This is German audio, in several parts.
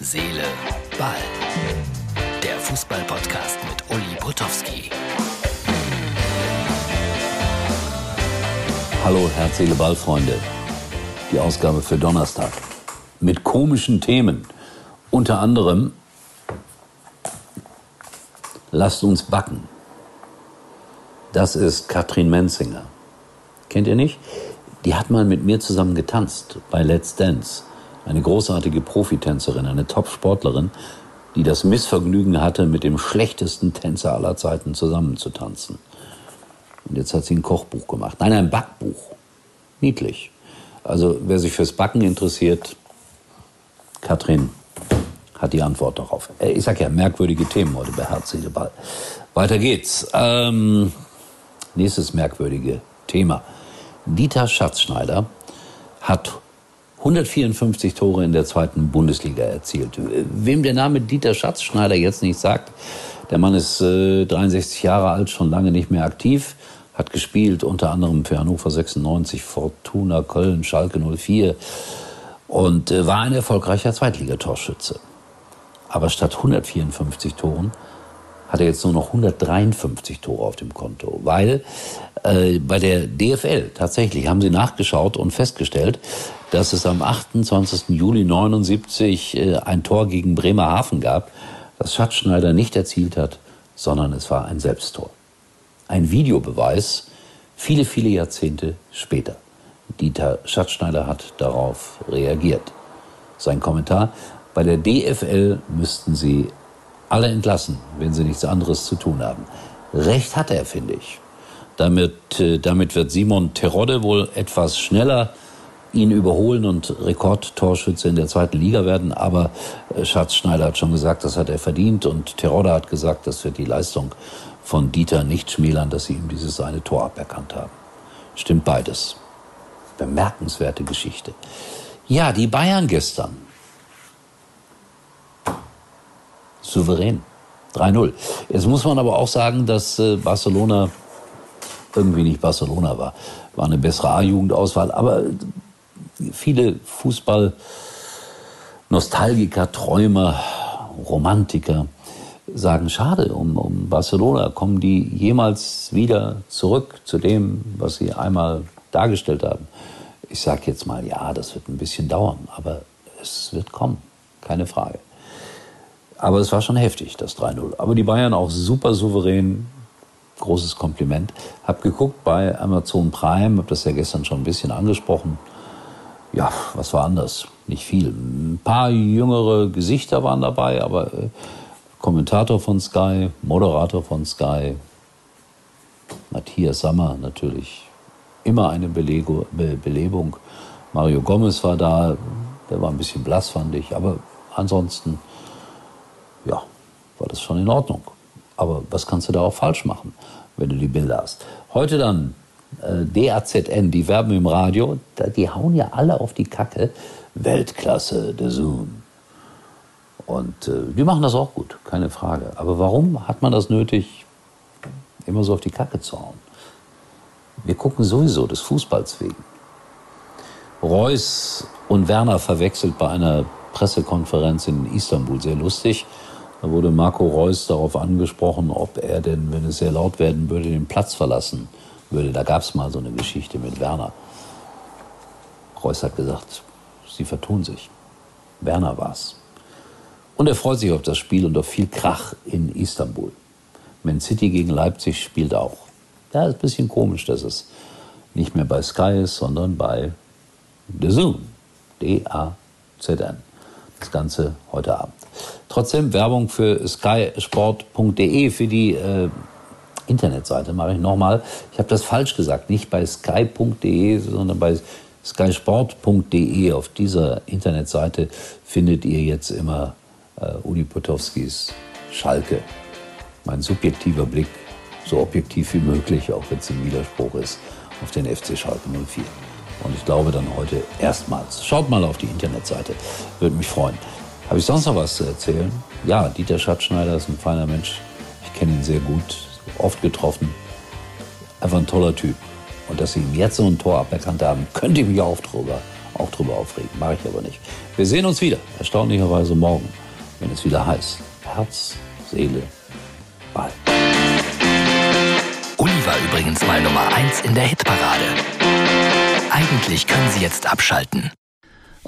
Seele, Ball. Der Fußball-Podcast mit Uli Potowski. Hallo, Herz, Seele, Ball, Freunde. Die Ausgabe für Donnerstag. Mit komischen Themen. Unter anderem, lasst uns backen. Das ist Katrin Menzinger. Kennt ihr nicht? Die hat mal mit mir zusammen getanzt bei Let's Dance. Eine großartige Profitänzerin, eine Top-Sportlerin, die das Missvergnügen hatte, mit dem schlechtesten Tänzer aller Zeiten zusammenzutanzen. Und jetzt hat sie ein Kochbuch gemacht. Nein, ein Backbuch. Niedlich. Also wer sich fürs Backen interessiert, Katrin hat die Antwort darauf. Äh, ich sag ja, merkwürdige Themen heute bei Herz, Ball. Weiter geht's. Ähm, nächstes merkwürdige Thema. Dieter Schatzschneider hat 154 Tore in der zweiten Bundesliga erzielt. Wem der Name Dieter Schatzschneider jetzt nicht sagt, der Mann ist äh, 63 Jahre alt, schon lange nicht mehr aktiv, hat gespielt unter anderem für Hannover 96, Fortuna Köln, Schalke 04 und äh, war ein erfolgreicher Zweitligatorschütze. Aber statt 154 Toren hat er jetzt nur noch 153 Tore auf dem Konto, weil äh, bei der DFL tatsächlich haben sie nachgeschaut und festgestellt, dass es am 28. Juli 79 äh, ein Tor gegen Bremerhaven gab, das Schatzschneider nicht erzielt hat, sondern es war ein Selbsttor. Ein Videobeweis viele, viele Jahrzehnte später. Dieter Schatzschneider hat darauf reagiert. Sein Kommentar, bei der DFL müssten sie alle entlassen, wenn sie nichts anderes zu tun haben. Recht hat er, finde ich. Damit, äh, damit wird Simon Terodde wohl etwas schneller ihn überholen und Rekordtorschütze in der zweiten Liga werden. Aber äh, Schatzschneider hat schon gesagt, das hat er verdient. Und Terodde hat gesagt, das wird die Leistung von Dieter nicht schmälern, dass sie ihm dieses eine Tor aberkannt haben. Stimmt beides. Bemerkenswerte Geschichte. Ja, die Bayern gestern. Souverän. 3-0. Jetzt muss man aber auch sagen, dass äh, Barcelona irgendwie nicht Barcelona war. War eine bessere A-Jugendauswahl. Aber viele Fußball-Nostalgiker, Träumer, Romantiker sagen, schade um, um Barcelona. Kommen die jemals wieder zurück zu dem, was sie einmal dargestellt haben? Ich sage jetzt mal, ja, das wird ein bisschen dauern, aber es wird kommen, keine Frage. Aber es war schon heftig, das 3-0. Aber die Bayern auch super souverän, großes Kompliment. Hab geguckt bei Amazon Prime, hab das ja gestern schon ein bisschen angesprochen ja, was war anders? Nicht viel. Ein paar jüngere Gesichter waren dabei, aber äh, Kommentator von Sky, Moderator von Sky, Matthias Sammer natürlich immer eine Belego, Be Belebung. Mario Gomez war da, der war ein bisschen blass, fand ich, aber ansonsten, ja, war das schon in Ordnung. Aber was kannst du da auch falsch machen, wenn du die Bilder hast? Heute dann äh, DAZN, die werben im Radio, die hauen ja alle auf die Kacke. Weltklasse, der Zoom. Und äh, die machen das auch gut, keine Frage. Aber warum hat man das nötig, immer so auf die Kacke zu hauen? Wir gucken sowieso des Fußballs wegen. Reus und Werner verwechselt bei einer Pressekonferenz in Istanbul, sehr lustig. Da wurde Marco Reus darauf angesprochen, ob er denn, wenn es sehr laut werden würde, den Platz verlassen würde. Da gab es mal so eine Geschichte mit Werner. Reus hat gesagt, sie vertun sich. Werner war's. Und er freut sich auf das Spiel und auf viel Krach in Istanbul. Man City gegen Leipzig spielt auch. Ja, ist ein bisschen komisch, dass es nicht mehr bei Sky ist, sondern bei The Zoom. D-A-Z-N. Das Ganze heute Abend. Trotzdem Werbung für skysport.de für die äh, Internetseite mache ich nochmal. Ich habe das falsch gesagt, nicht bei sky.de, sondern bei skysport.de. Auf dieser Internetseite findet ihr jetzt immer äh, Uli Potowskis Schalke. Mein subjektiver Blick, so objektiv wie möglich, auch wenn es im Widerspruch ist, auf den FC Schalke 04. Und ich glaube dann heute erstmals. Schaut mal auf die Internetseite, würde mich freuen. Habe ich sonst noch was zu erzählen? Ja, Dieter Schatzschneider ist ein feiner Mensch. Ich kenne ihn sehr gut oft getroffen. Einfach ein toller Typ. Und dass sie ihm jetzt so ein Tor aberkannt haben, könnte ich mich auch drüber auch drüber aufregen. Mache ich aber nicht. Wir sehen uns wieder, erstaunlicherweise morgen, wenn es wieder heißt Herz, Seele, Ball. Uli war übrigens mal Nummer 1 in der Hitparade. Eigentlich können Sie jetzt abschalten.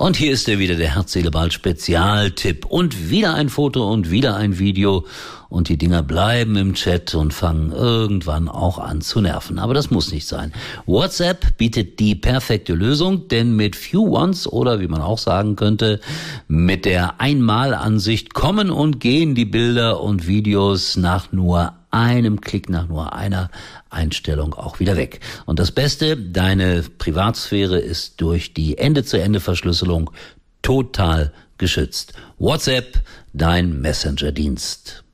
Und hier ist er wieder, der Herz-Seele-Ball Spezialtipp. Und wieder ein Foto und wieder ein Video. Und die Dinger bleiben im Chat und fangen irgendwann auch an zu nerven. Aber das muss nicht sein. WhatsApp bietet die perfekte Lösung, denn mit Few Ones oder wie man auch sagen könnte, mit der Einmalansicht kommen und gehen die Bilder und Videos nach nur einem Klick nach nur einer Einstellung auch wieder weg. Und das Beste, deine Privatsphäre ist durch die Ende-zu-Ende-Verschlüsselung total geschützt. WhatsApp, dein Messenger-Dienst.